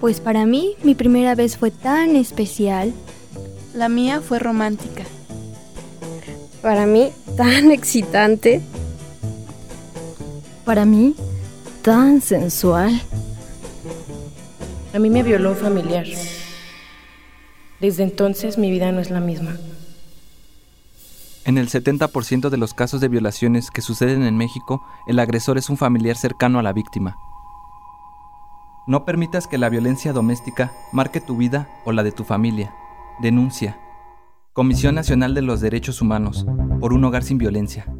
Pues para mí mi primera vez fue tan especial. La mía fue romántica. Para mí, tan excitante. Para mí, tan sensual. A mí me violó un familiar. Desde entonces mi vida no es la misma. En el 70% de los casos de violaciones que suceden en México, el agresor es un familiar cercano a la víctima. No permitas que la violencia doméstica marque tu vida o la de tu familia. Denuncia. Comisión Nacional de los Derechos Humanos por un hogar sin violencia.